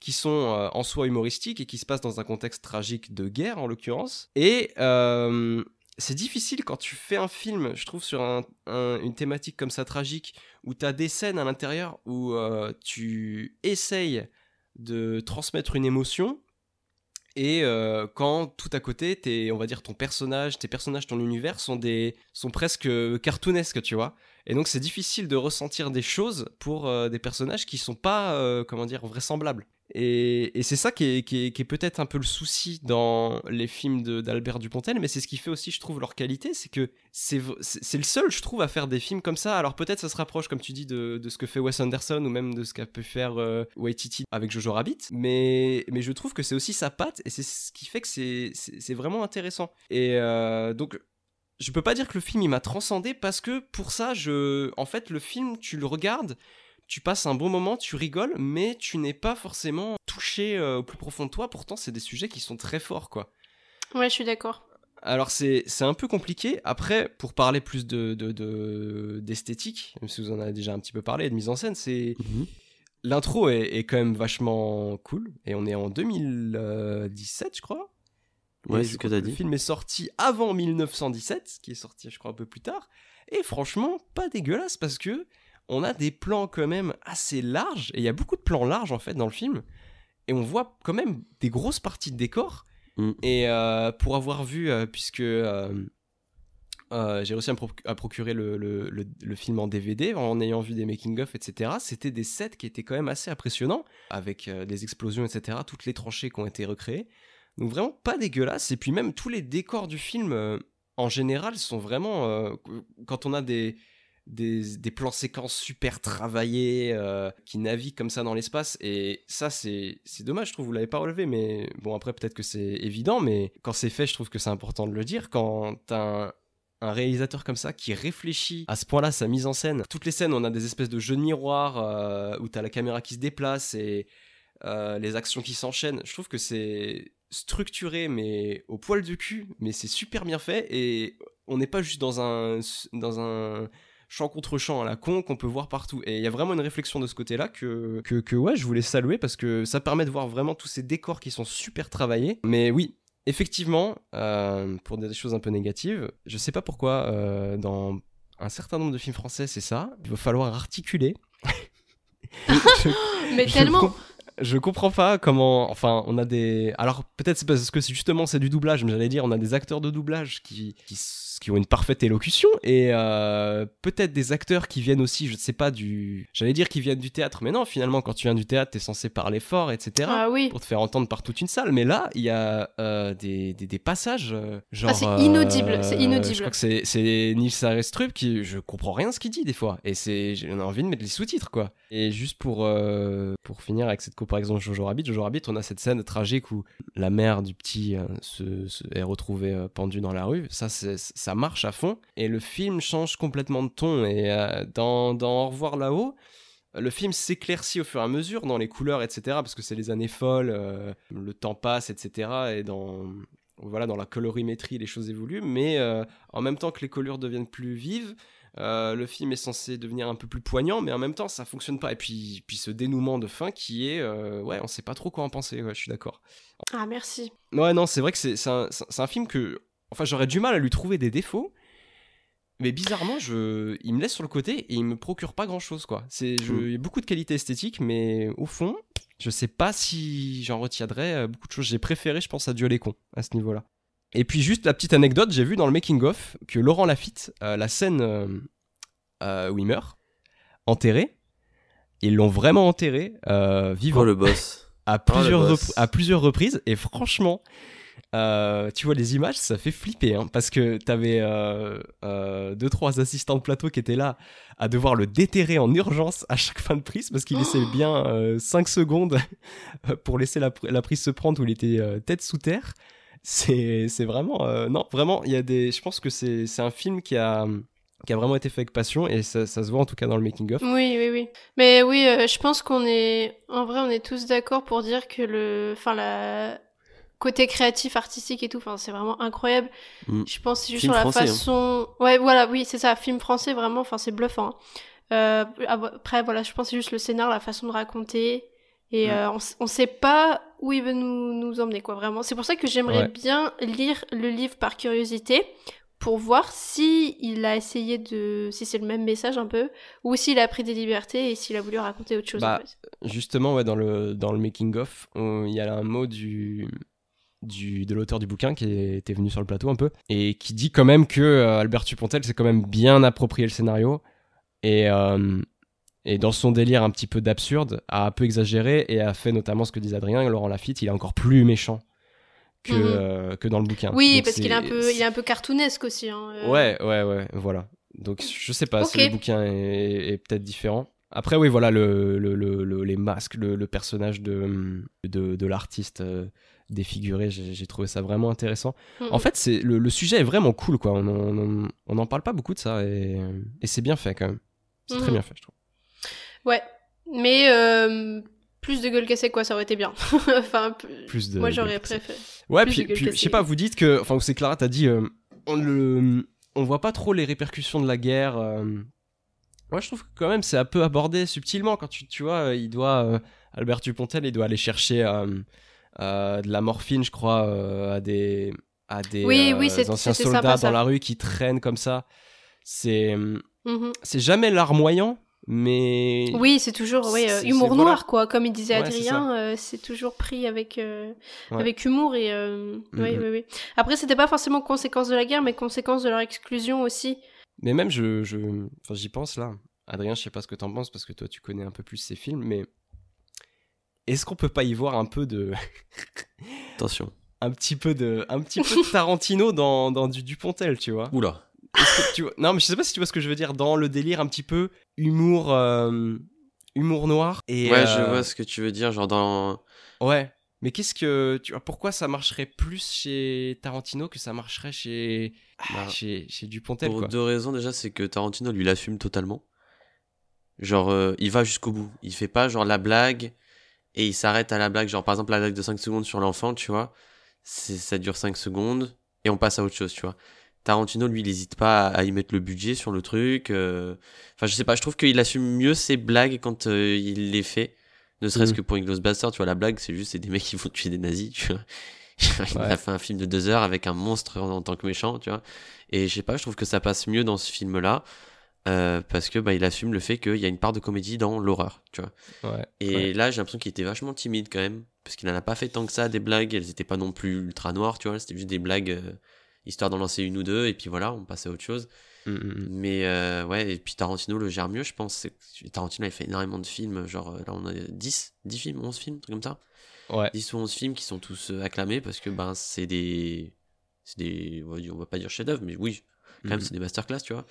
qui sont euh, en soi humoristiques et qui se passent dans un contexte tragique de guerre en l'occurrence. Et euh, c'est difficile quand tu fais un film, je trouve, sur un- un- une thématique comme ça tragique, où tu as des scènes à l'intérieur où euh, tu essayes de transmettre une émotion. Et euh, quand tout à côté, t'es, on va dire ton personnage, tes personnages, ton univers sont presque cartoonesques, tu vois. Et donc c'est difficile de ressentir des choses pour euh, des personnages qui sont pas, comment dire, vraisemblables. Et, c'est ça qui est, peut-être un peu le souci dans les films d'Albert Dupontel, mais c'est ce qui fait aussi, je trouve, leur qualité, c'est que c'est le seul, je trouve, à faire des films comme ça. Alors peut-être ça se rapproche, comme tu dis, de, ce que fait Wes Anderson ou même de ce qu'a pu faire euh, Waititi avec Jojo Rabbit, mais, je trouve que c'est aussi sa patte et c'est ce qui fait que c'est vraiment intéressant. Et euh, donc je peux pas dire que le film il m'a transcendé parce que pour ça en fait le film tu le regardes tu passes un bon moment tu rigoles mais tu n'es pas forcément touché euh, au plus profond de toi pourtant c'est des sujets qui sont très forts quoi Ouais, je suis d'accord. alors c'est c'est un peu compliqué après pour parler plus de de- de- d'esthétique même si vous en avez déjà un petit peu parlé de mise en scène c'est Mhm. l'intro est, est quand même vachement cool et on est en 2017 je crois Ouais, c'est ce que crois t'as Le dit. film est sorti avant 1917, qui est sorti, je crois, un peu plus tard. Et franchement, pas dégueulasse parce que on a des plans quand même assez larges. Et il y a beaucoup de plans larges en fait dans le film. Et on voit quand même des grosses parties de décor. Mm. Et euh, pour avoir vu, euh, puisque euh, j'ai réussi à me proc- à procurer le, le- le- le film en DVD en ayant vu des making-of, etc. C'était des sets qui étaient quand même assez impressionnants, avec des explosions, etc. Toutes les tranchées qui ont été recréées. Donc vraiment pas dégueulasse. Et puis même tous les décors du film, en général, sont vraiment... quand on a des, des, plans séquences super travaillés, euh, qui naviguent comme ça dans l'espace, et ça c'est c'est dommage, je trouve, vous l'avez pas relevé, mais bon après peut-être que c'est évident, mais quand c'est fait, je trouve que c'est important de le dire. Quand t'as un, un réalisateur comme ça qui réfléchit à ce point-là sa mise en scène. Toutes les scènes, on a des espèces de jeux de miroir euh, où t'as la caméra qui se déplace et euh, les actions qui s'enchaînent. Je trouve que c'est structuré mais au poil du cul, mais c'est super bien fait et on n'est pas juste dans un dans un champ contre champ à la con qu'on peut voir partout. Et il y a vraiment une réflexion de ce côté-là que, que, que ouais, je voulais saluer parce que ça permet de voir vraiment tous ces décors qui sont super travaillés. Mais oui, effectivement, euh, pour des choses un peu négatives, je sais pas pourquoi euh, dans un certain nombre de films français, c'est ça. Il va falloir articuler. Je- Mais je tellement. com- je comprends pas comment. Enfin, on a des. Alors, peut-être c'est parce que c'est justement c'est du doublage, mais j'allais dire, on a des acteurs de doublage qui, qui, qui ont une parfaite élocution et euh, peut-être des acteurs qui viennent aussi, je ne sais pas, du. J'allais dire qu'ils viennent du théâtre, mais non, finalement, quand tu viens du théâtre, t'es censé parler fort, etc. Ah oui. Pour te faire entendre par toute une salle. Mais là, il y a euh, des, des, des passages. euh, genre. Ah, c'est inaudible, c'est inaudible. Je crois que c'est, Nils Arestrup qui. Je comprends rien ce qu'il dit des fois. Et c'est, j'ai envie de mettre les sous-titres, quoi. Et juste pour, pour finir avec cette comparaison Jojo Rabbit, Jojo Rabbit, on a cette scène tragique où la mère du petit se, se- est retrouvée pendue dans la rue. Ça, c'est, ça marche à fond. Et le film change complètement de ton. Et euh, dans, dans Au revoir là-haut, le film s'éclaircit au fur et à mesure dans les couleurs, etc. Parce que c'est les années folles, euh, le temps passe, etc. Et dans, voilà, dans la colorimétrie, les choses évoluent. Mais euh, en même temps que les couleurs deviennent plus vives, euh, le film est censé devenir un peu plus poignant, mais en même temps, ça fonctionne pas. Et puis, puis ce dénouement de fin qui est, ouais, on sait pas trop quoi en penser. Ouais, je suis d'accord. Ah merci. Ouais, non, c'est vrai que c'est un, un film que. Enfin, j'aurais du mal à lui trouver des défauts. Mais bizarrement, je, il me laisse sur le côté et il me procure pas grand chose, quoi. C'est, je, Mm. il y a beaucoup de qualités esthétiques, mais au fond, je sais pas si j'en retiendrai euh, beaucoup de choses. J'ai préféré, je pense, à Dieu les cons à ce niveau-là. Et puis, juste la petite anecdote, j'ai vu dans le making-of que Laurent Lafitte, euh, la scène euh, euh, où il meurt, enterré, ils l'ont vraiment enterré, vivant Oh le boss. à plusieurs, le boss. à plusieurs reprises et franchement euh, tu vois les images ça fait flipper hein, parce que t'avais euh, euh, deux trois assistants de plateau qui étaient là à devoir le déterrer en urgence à chaque fin de prise parce qu'il laissait bien 5 secondes pour laisser la, pr- la prise se prendre où il était euh, tête sous terre c'est vraiment euh, non vraiment il y a des je pense que c'est c'est un film qui a qui a vraiment été fait avec passion et ça, ça se voit en tout cas dans le making of Oui, oui, oui. Mais oui, euh, je pense qu'on est, en vrai, on est tous d'accord pour dire que le, enfin, la côté créatif, artistique et tout, enfin, c'est vraiment incroyable. Mm. Je pense que c'est juste Film sur la français, hein. façon, ouais, voilà, oui, c'est ça, film français, vraiment, enfin, c'est bluffant. hein. Euh, après, voilà, je pense que c'est juste le scénar, la façon de raconter. Et Mm. euh, on, on sait pas où il veut nous, nous emmener, quoi, vraiment. C'est pour ça que j'aimerais Ouais. bien lire le livre par curiosité pour voir si il a essayé de, si c'est le même message un peu, ou s'il a pris des libertés et s'il a voulu raconter autre chose. Bah, en fait. Justement, ouais, dans le, dans le making-of, on- il y a un mot du, du, de l'auteur du bouquin qui était venu sur le plateau un peu, et qui dit quand même que euh, Albert Dupontel s'est quand même bien approprié le scénario, et, euh, et dans son délire un petit peu d'absurde, a un peu exagéré, et a fait notamment ce que disait Adrien, Laurent Lafitte, il est encore plus méchant que, Mhm. euh, que dans le bouquin. Oui, Donc parce qu'il est un peu, il est un peu cartoonesque aussi. Hein. Ouais, ouais, ouais, voilà. Donc je sais pas si le bouquin est, est peut-être différent. Après, oui, voilà, le, le- le- le- les masques, le, personnage de, de, de l'artiste euh, défiguré, j'ai trouvé ça vraiment intéressant. En fait, c'est le, sujet est vraiment cool, quoi. On en- on on n'en parle pas beaucoup de ça et, et c'est bien fait quand même. C'est très bien fait, je trouve. Ouais, mais euh, plus de gueule cassée quoi, ça aurait été bien. enfin, Plus de moi j'aurais préféré. Ouais, Plus puis, je sais pas, vous dites que. Enfin, c'est Clara, t'as dit. euh, on, le, on voit pas trop les répercussions de la guerre. Moi, je trouve que quand même, c'est un peu abordé subtilement quand tu, tu vois, euh, il doit. euh, Albert Dupontel, il doit aller chercher euh, de la morphine, je crois, à des, à des Oui, oui, c'est- anciens soldats sympa, dans la rue qui traînent comme ça. C'est, Mhm. c'est jamais larmoyant, mais Oui, c'est toujours euh, humour noir, voilà. quoi. Comme il disait Ouais, Adrien, euh, c'est toujours pris avec, euh, Ouais. avec humour. Et, oui, oui, oui. Après, c'était pas forcément conséquence de la guerre, mais conséquence de leur exclusion aussi. Mais même, je, j'y pense là. Adrien, je sais pas ce que t'en penses parce que toi, tu connais un peu plus ces films, mais est-ce qu'on peut pas y voir un peu de, Attention. un petit peu de, un petit peu de Tarantino dans, dans du Dupontel, tu vois? Oula. Est-ce que tu vois- Non, mais je sais pas si tu vois ce que je veux dire dans le délire un petit peu humour, euh, humour noir. Et, Ouais, je euh, vois ce que tu veux dire, genre dans. Ouais. Mais qu'est-ce que tu vois Pourquoi ça marcherait plus chez Tarantino que ça marcherait chez ah, Bah, chez, chez Dupontel Pour quoi? deux raisons, déjà, c'est que Tarantino, lui, l'assume totalement. Genre, euh, il va jusqu'au bout. Il fait pas genre la blague et il s'arrête à la blague. Genre, par exemple, la blague de 5 secondes sur l'enfant, tu vois. c'est- Ça dure 5 secondes et on passe à autre chose, tu vois. Tarantino, lui, il hésite pas à y mettre le budget sur le truc. euh. Enfin, je sais pas, je trouve qu'il assume mieux ses blagues quand euh, il les fait. Ne serait-ce Mhm. que pour Inglourious Bastard, tu vois, la blague, c'est juste c'est des mecs qui vont tuer des nazis, tu vois. il Ouais. a fait un film de deux heures avec un monstre en, en tant que méchant, tu vois. Et je sais pas, je trouve que ça passe mieux dans ce film-là. Euh, parce que bah, il assume le fait qu'il y a une part de comédie dans l'horreur, tu vois. Ouais. Et ouais. là, j'ai l'impression qu'il était vachement timide quand même, parce qu'il en a pas fait tant que ça des blagues. Elles étaient pas non plus ultra noires, tu vois. C'était juste des blagues euh, histoire d'en lancer une ou deux, et puis voilà, on passait à autre chose. Mm, mm, mm. Mais euh, ouais, et puis Tarantino le gère mieux, je pense. Tarantino, il fait énormément de films, genre euh, là on a 10, 10 films, 11 films, truc comme ça. Ouais. 10 ou 11 films qui sont tous acclamés parce que ben c'est des. C'est des. On va pas dire chef-d'œuvre, mais oui, quand même, c'est des masterclass, tu vois.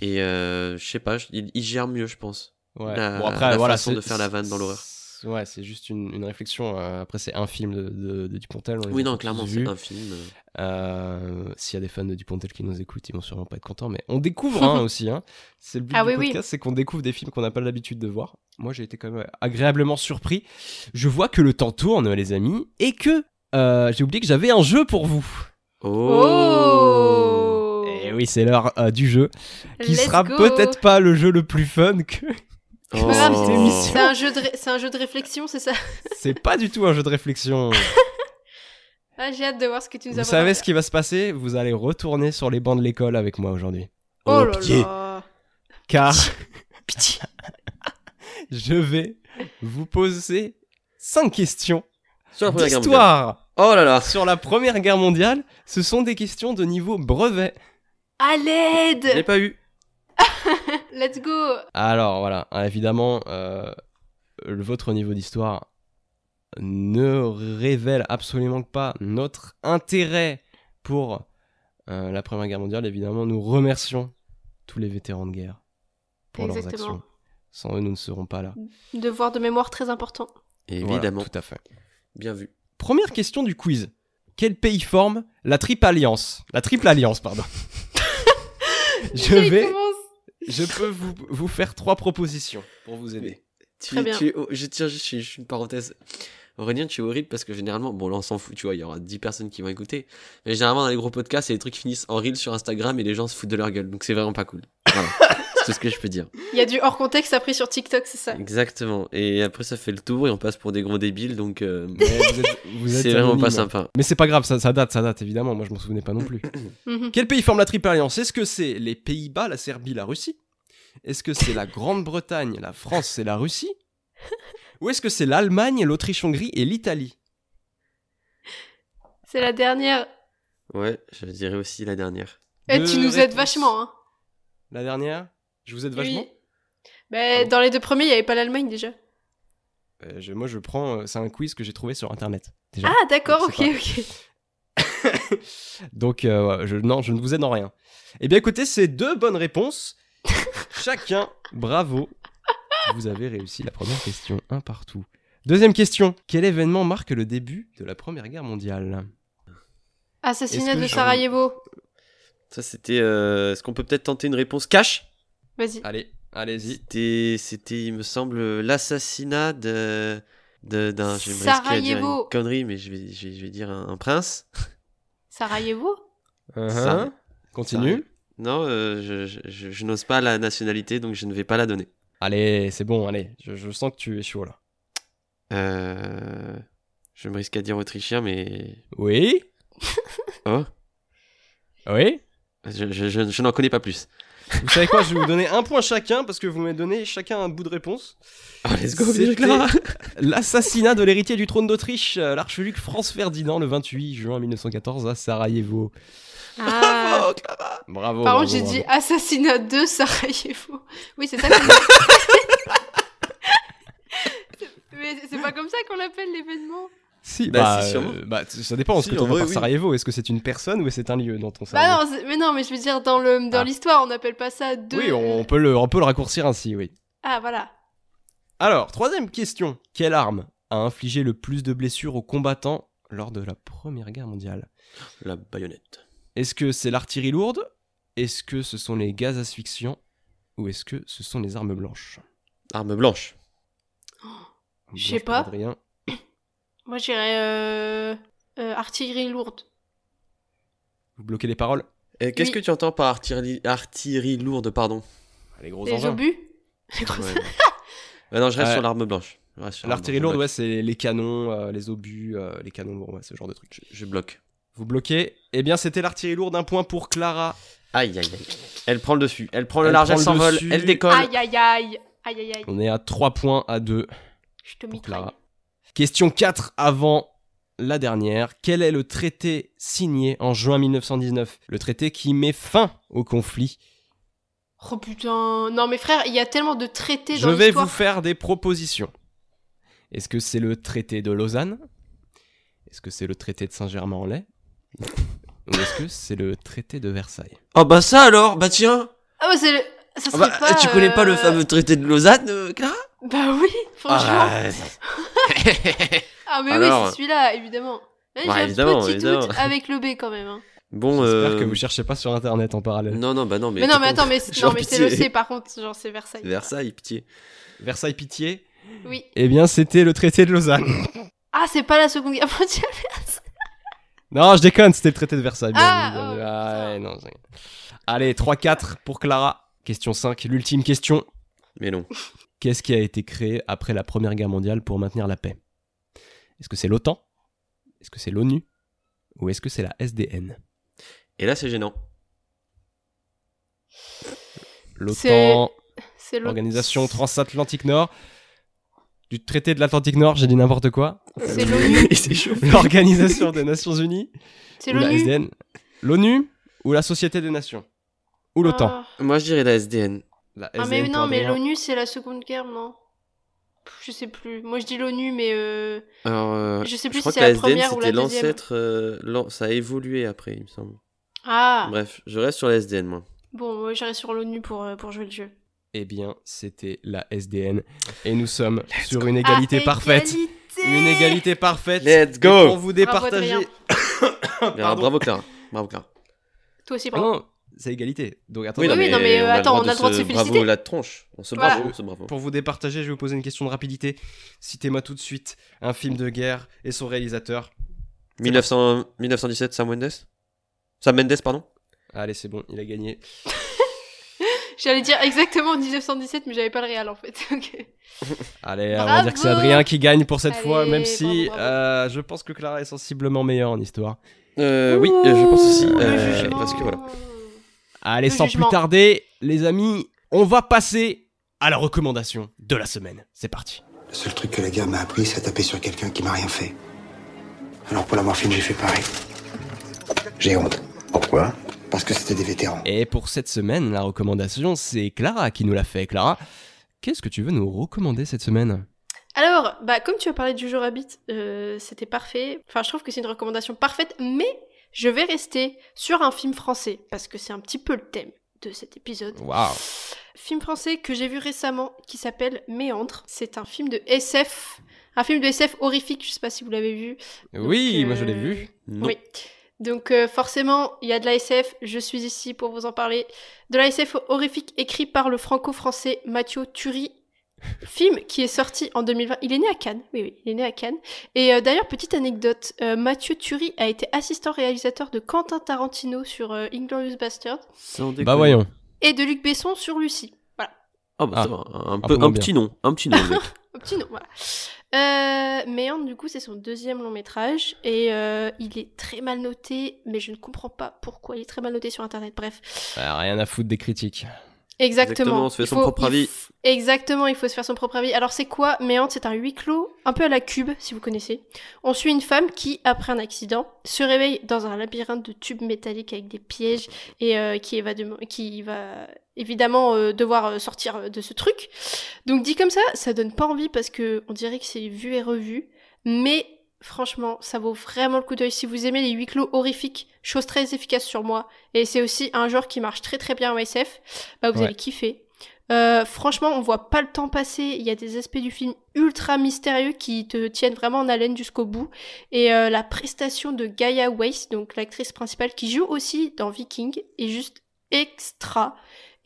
Et euh, je sais pas, il, il gère mieux, je pense. Ouais. La- bon après la voilà, façon de faire la vanne dans l'horreur. Ouais, c'est juste une, une réflexion. euh, après c'est un film de, de, de Dupontel. on Oui, a non, clairement, c'est un film. euh, S'il y a des fans de Dupontel qui nous écoutent, ils vont sûrement pas être contents. Mais on découvre hein, aussi. Hein. C'est le but Ah du oui, oui. podcast, c'est qu'on découvre des films qu'on n'a pas l'habitude de voir. Moi, j'ai été quand même agréablement surpris. Je vois que le temps tourne, les amis, et que euh, j'ai oublié que j'avais un jeu pour vous. Oh, Et oui, c'est l'heure euh, du jeu, qui Let's sera peut-être pas le jeu le plus fun que. C'est pas grave, Oh. c'est- un, jeu de ré- c'est un jeu de réflexion, c'est ça? C'est pas du tout un jeu de réflexion. ah, J'ai hâte de voir ce que tu nous as Vous savez ce qui va se passer? Vous allez retourner sur les bancs de l'école avec moi aujourd'hui. Oh là pitié. là Car je vais vous poser cinq questions Sur la Première Guerre mondiale. d'histoire Oh là là. sur la Première Guerre mondiale. Ce sont des questions de niveau brevet. À Je l'ai l'aide pas eu. Let's go Alors voilà, hein, évidemment, euh, le- votre niveau d'histoire ne révèle absolument pas notre intérêt pour euh, la Première Guerre mondiale. Évidemment, nous remercions tous les vétérans de guerre pour leurs actions. Sans eux, nous ne serons pas là. Devoir de mémoire très important. Évidemment. Voilà, tout à fait. Bien vu. Première question du quiz. Quel pays forme la triple alliance? La triple alliance, pardon. je vais, je peux vous, vous faire trois propositions pour vous aider. Tu, Très bien. tu es- oh, je tiens juste je- je- une parenthèse. Aurélien, tu es horrible parce que généralement, bon là on s'en fout, tu vois, il y aura 10 personnes qui vont écouter. Mais généralement dans les gros podcasts, il y a des trucs qui finissent en reel sur Instagram et les gens se foutent de leur gueule. Donc c'est vraiment pas cool. Voilà. c'est tout ce que je peux dire. Il y a du hors contexte après sur TikTok, c'est ça Exactement. Et après ça fait le tour et on passe pour des gros débiles. Donc euh, c'est vraiment pas sympa. Mais c'est pas grave, ça, ça date, ça date évidemment. Moi, je m'en souvenais pas non plus. Mhm. Quel pays forme la triple alliance? Est-ce que c'est les Pays-Bas, la Serbie, la Russie? Est-ce que c'est la Grande-Bretagne, la France et la Russie? Ou est-ce que c'est l'Allemagne, l'Autriche-Hongrie et l'Italie? C'est la dernière. Ouais, je dirais aussi la dernière. Eh, Deux tu nous aides vachement, hein. La dernière? Je vous aide vachement Oui. Mais Ah bon dans les deux premiers, il n'y avait pas l'Allemagne déjà. Euh, je- Moi, je prends. euh, C'est un quiz que j'ai trouvé sur internet. Déjà. Ah, d'accord, ok, ok. Donc, euh, je, non, je ne vous aide en rien. Eh bien, écoutez, c'est deux bonnes réponses. Chacun, bravo. Vous avez réussi la première question, un partout. Deuxième question. Quel événement marque le début de la Première Guerre mondiale? Assassinat de je- Sarajevo. Ça c'était. euh, Est-ce qu'on peut peut-être tenter une réponse cash? Vas-y. Allez, allez-y. C'était, c'était, il me semble, l'assassinat de. de- d'un. Je vais me risquer à dire une connerie, mais je vais, je vais, je vais dire un, un prince. Sarajevo? Uh-huh. Ça- Continue. Non, euh, je, je, je- je n'ose pas la nationalité, donc je ne vais pas la donner. Allez, c'est bon, allez. Je, je sens que tu es chaud là. Euh, Je me risque à dire autrichien, mais. Oui Oh Oui Je, je- je- je n'en connais pas plus. Vous savez quoi Je vais vous donner un point chacun parce que vous m'avez donné chacun un bout de réponse. Oh, let's go, L'assassinat de l'héritier du trône d'Autriche, euh, l'archiduc Franz Ferdinand, le 28 juin 1914 à Sarajevo. Ah. Clara Bravo. Par bravo, contre, j'ai bravo. dit assassinat de Sarajevo. Oui, c'est ça qu'on Mais c'est pas comme ça qu'on l'appelle l'événement. Si, Bah, bah, si, sûrement. euh, bah, ça dépend. Ce Si, que en tu vrai, par oui. Sarajevo, est-ce que c'est une personne ou c'est un lieu dans ton Bah non, c'est- mais non, mais je veux dire, dans le dans Ah. l'histoire, on n'appelle pas ça de. Oui, on peut, le, on peut le raccourcir ainsi, oui. Ah, voilà. Alors, troisième question. Quelle arme a infligé le plus de blessures aux combattants lors de la Première Guerre mondiale? La baïonnette. Est-ce que c'est l'artillerie lourde? Est-ce que ce sont les gaz asphyxiants? Ou est-ce que ce sont les armes blanches? Arme blanche. Je sais pas. Adrien. Moi, j'irais euh, euh, artillerie lourde. Vous bloquez les paroles? Qu'est-ce Oui. que tu entends par artillerie, artillerie lourde, pardon? Les gros Les engins. obus? Ouais. Ouais, non, je reste sur l'arme blanche. Je L'artillerie lourde, ouais, c'est les canons, euh, les obus, euh, les canons lourds, ouais, ce genre de truc. Je bloque. Vous bloquez Eh bien, c'était l'artillerie lourde, un point pour Clara. Aïe, aïe, aïe. Elle prend le dessus. Elle prend le Elle large, prend elle le s'envole. Elle décolle. Aïe, aïe, aïe. Aïe, aïe, aïe. On est à 3 points à 2 Je te pour mitraille. Clara. Question 4 avant la dernière. Quel est le traité signé en juin 1919 Le traité qui met fin au conflit. Oh putain. Non, mais frère, il y a tellement de traités Je dans vais l'histoire. vous faire des propositions. Est-ce que c'est le traité de Lausanne? Est-ce que c'est le traité de Saint-Germain-en-Laye? Ou est-ce que c'est le traité de Versailles? Oh bah ça alors Bah tiens Ah, bah, c'est le. Ça Ah bah, pas, Tu connais pas le euh, fameux traité de Lausanne, euh, Clara Bah oui, franchement. Ah, Ah, mais Alors. oui, c'est celui-là, évidemment. Ouais, J'ai Ouais, un évidemment, petit évidemment. doute avec le B quand même. hein. Bon, J'espère euh... que vous cherchez pas sur internet en parallèle. Non, non, bah non, mais... Mais, non, mais attends, mais, Genre non, mais c'est le. C par contre, genre c'est Versailles. Versailles, pitié. Versailles Pitié Oui. Eh bien, c'était le traité de Lausanne. Ah, c'est pas la seconde guerre mondiale. non, je déconne, c'était le traité de Versailles. Ah, bien oh, ouais, non, Allez, 3-4 pour Clara. Question 5, l'ultime question. Mais non. Qu'est-ce qui a été créé après la Première Guerre mondiale pour maintenir la paix? Est-ce que c'est l'OTAN? Est-ce que c'est l'ONU? Ou est-ce que c'est la SDN Et là, c'est gênant. L'OTAN, C'est l'autre. Organisation Transatlantique Nord. Du traité de l'Atlantique Nord, j'ai dit n'importe quoi. C'est l'ONU. L'Organisation des Nations Unies. C'est l'ONU. SDN. L'ONU ou la Société des Nations Ou l'OTAN Ah. Moi, je dirais la SDN. La Ah, mais non, mais l'ONU c'est la seconde guerre, non? Je sais plus. Moi je dis l'ONU, mais euh... Alors, euh, Je sais plus crois si c'est la la SDN, première ou la c'était deuxième. l'ancêtre... euh, ça a évolué après, il me semble. Ah Bref, je reste sur la SDN, moi. Bon, moi j'irai sur l'ONU pour, euh, pour jouer le jeu. Eh bien, c'était la SDN. Et nous sommes sur une égalité Ah, parfaite. égalité Une égalité parfaite. Let's Et go Pour vous départager. Bravo, Clara. Bravo, Clara. Toi aussi, Ah bravo. non, c'est égalité. Donc Oui, attendez. oui, non, mais, euh, attends, on a le droit de se Bravo féliciter. la tronche. On se Voilà. bravo, on se bravo. Pour vous départager, je vais vous poser une question de rapidité. Citez-moi tout de suite un film de guerre et son réalisateur. 1900 1917, Sam Mendes Sam Mendes, pardon Allez, c'est bon, il a gagné. J'allais dire exactement 1917, mais j'avais pas le réel en fait. Allez, on va Bravo dire que c'est Adrien qui gagne pour cette Allez, fois, même si bravo, bravo. euh, je pense que Clara est sensiblement meilleure en histoire. euh, Oui, euh, je pense aussi. Euh, parce que voilà. Allez, Le sans jugement. plus tarder, les amis, on va passer à la recommandation de la semaine. C'est parti. Le seul truc que la guerre m'a appris, c'est à taper sur quelqu'un qui m'a rien fait. Alors pour la morphine, j'ai fait pareil. J'ai honte. Pourquoi? Parce que c'était des vétérans. Et pour cette semaine, la recommandation, c'est Clara qui nous l'a fait. Clara, qu'est-ce que tu veux nous recommander cette semaine? Alors, bah, comme tu as parlé du Jojo Rabbit, euh, c'était parfait. Enfin, je trouve que c'est une recommandation parfaite, mais je vais rester sur un film français, parce que c'est un petit peu le thème de cet épisode. Waouh Film français que j'ai vu récemment, qui s'appelle Méandre. C'est un film de SF, un film de SF horrifique, je sais pas si vous l'avez vu. Donc, Oui, moi euh, je l'ai vu. Non. Oui. Donc euh, forcément, il y a de la SF, je suis ici pour vous en parler. De la SF horrifique écrit par le franco-français Mathieu Turi. Film qui est sorti en 2020. Il est né à Cannes, oui, oui, il est né à Cannes. Et euh, d'ailleurs, petite anecdote, euh, Mathieu Turi a été assistant réalisateur de Quentin Tarantino sur euh, Inglourious Bastard. Bah voyons. et de Luc Besson sur Lucie. Voilà. Oh bah Ah. ça va, un, peu, un petit nom, un petit nom. Un petit nom, voilà. Euh, Méandre, du coup, c'est son deuxième long métrage et euh, il est très mal noté, mais je ne comprends pas pourquoi il est très mal noté sur internet. Bref. Bah, rien à foutre des critiques. Exactement. Exactement, on se fait Il son faut- propre il avis. f- Exactement, il faut se faire son propre avis. Alors c'est quoi Méandre, c'est un huis clos, un peu à la cube, si vous connaissez. On suit une femme qui, après un accident, se réveille dans un labyrinthe de tubes métalliques avec des pièges et euh, qui, va qui va évidemment euh, devoir euh, sortir de ce truc. Donc dit comme ça, ça donne pas envie parce que on dirait que c'est vu et revu, mais franchement, ça vaut vraiment le coup d'œil si vous aimez les huis clos horrifiques, chose très efficace sur moi. Et c'est aussi un genre qui marche très très bien en SF. Bah vous Ouais. allez kiffer. Euh, franchement, on voit pas le temps passer. Il y a des aspects du film ultra mystérieux qui te tiennent vraiment en haleine jusqu'au bout. Et euh, la prestation de Gaia Weiss, donc l'actrice principale qui joue aussi dans Viking, est juste extra.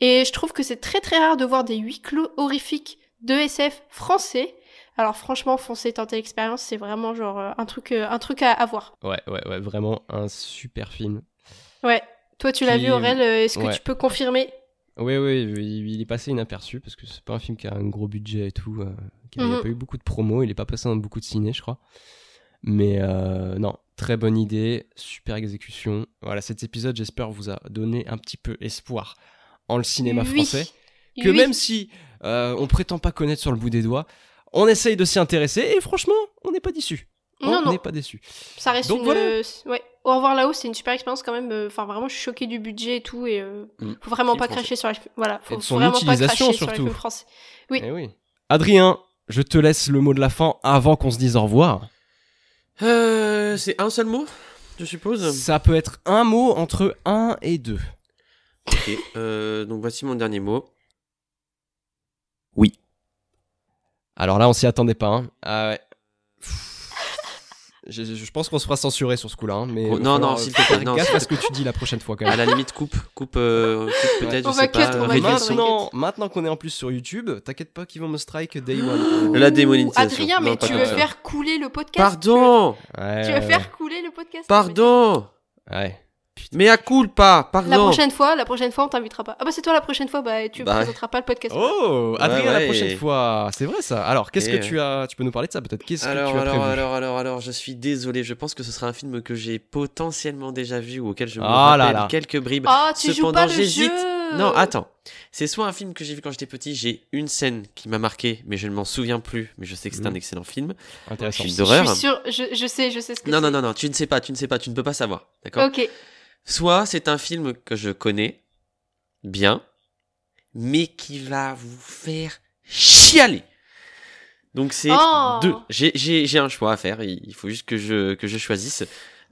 Et je trouve que c'est très très rare de voir des huis clos horrifiques de SF français. Alors franchement, foncez tenter l'expérience, c'est vraiment genre euh, un truc, euh, un truc à avoir. Ouais, ouais, ouais, vraiment un super film. Ouais. Toi, tu l'as Qui- vu, Aurel. euh, Est-ce que Ouais. tu peux confirmer? Oui, oui, il est passé inaperçu parce que c'est pas un film qui a un gros budget et tout. euh, il y a Mhm. pas eu beaucoup de promos, il est pas passé dans beaucoup de ciné, je crois. Mais euh, non, très bonne idée, super exécution. Voilà, cet épisode, j'espère, vous a donné un petit peu espoir en le cinéma Oui. français. Que Oui. même si euh, on prétend pas connaître sur le bout des doigts, on essaye de s'y intéresser et franchement, on n'est pas déçu. On Non, non. n'est pas déçu. Ça reste Donc une. voilà. euh, ouais. Au revoir là-haut, c'est une super expérience quand même. euh, Enfin, vraiment, je suis choquée du budget et tout. Et euh, Mm. faut vraiment pas français. cracher sur les. Voilà, faut Et de son vraiment pas cracher sur les français. Oui. Eh oui. Adrien, je te laisse le mot de la fin avant qu'on se dise au revoir. Euh, c'est un seul mot, je suppose. Ça peut être un mot entre 1 et 2. Ok. Euh, donc voici mon dernier mot. Alors là, on s'y attendait pas. hein. Ah ouais. Je, je- je pense qu'on se fera censurer sur ce coup-là. hein, mais Oh, non, non, s'il te plaît, non, gaffe à ce que tu dis la prochaine fois quand À même. la limite, coupe, coupe, euh, coupe peut-être, On je va sais pas. euh. Maintenant, maintenant qu'on est en plus sur YouTube, t'inquiète pas qu'ils vont me strike day one. La démonétisation. Adrien, mais Non, tu veux faire couler le podcast Pardon Ouais, Tu veux ouais, faire couler le podcast Pardon Ouais. Mais à culpa, pardon La prochaine fois, la prochaine fois, on t'invitera pas. Ah bah c'est toi la prochaine fois, bah tu Bah présenteras pas le podcast. Oh, Adrien, Ouais, la prochaine fois. C'est vrai ça. Alors, qu'est-ce que tu as Tu peux nous parler de ça peut-être? Qu'est-ce que alors, tu as alors, prévu? alors, alors, alors, je suis désolé, je pense que ce sera un film que j'ai potentiellement déjà vu ou auquel je me Ah là rappelle là. quelques bribes. Ah, tu joues Cependant, pas le jeu Non, attends. C'est soit un film que j'ai vu quand j'étais petit, j'ai une scène qui m'a marqué, mais je ne m'en souviens plus, mais je sais que c'est Mhm. un excellent film. Intéressant. Film Je d'horreur. suis sûre, je, je sais, je sais ce que Non, c'est. non, non, non, tu ne sais pas, tu ne sais pas, tu ne peux pas savoir. D'accord? Ok. Soit c'est un film que je connais bien, mais qui va vous faire chialer. Donc c'est Oh. deux. J'ai- J'ai j'ai un choix à faire. Il il faut juste que je, que je choisisse.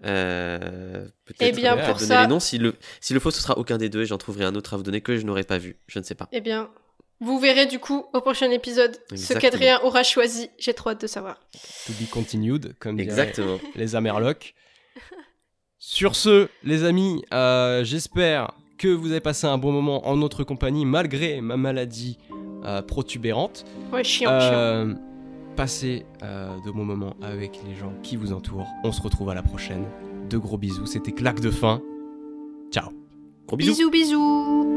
Euh, Peut-être Eh bien, pour donner ça- les noms. Si le, si le faux, ce sera aucun des deux et j'en trouverai un autre à vous donner que je n'aurais pas vu. Je ne sais pas. Eh bien, vous verrez du coup au prochain épisode ce qu'Adrien aura choisi. J'ai trop hâte de savoir. To be continued, comme Exactement. les Amerlocs. Sur ce, les amis, euh, j'espère que vous avez passé un bon moment en notre compagnie malgré ma maladie euh, protubérante. Ouais, chiant, chiant. Euh, passez de bons moments avec les gens qui vous entourent. On se retrouve à la prochaine. De gros bisous. C'était claque de fin. Ciao. Gros bisous. Bisous, bisous.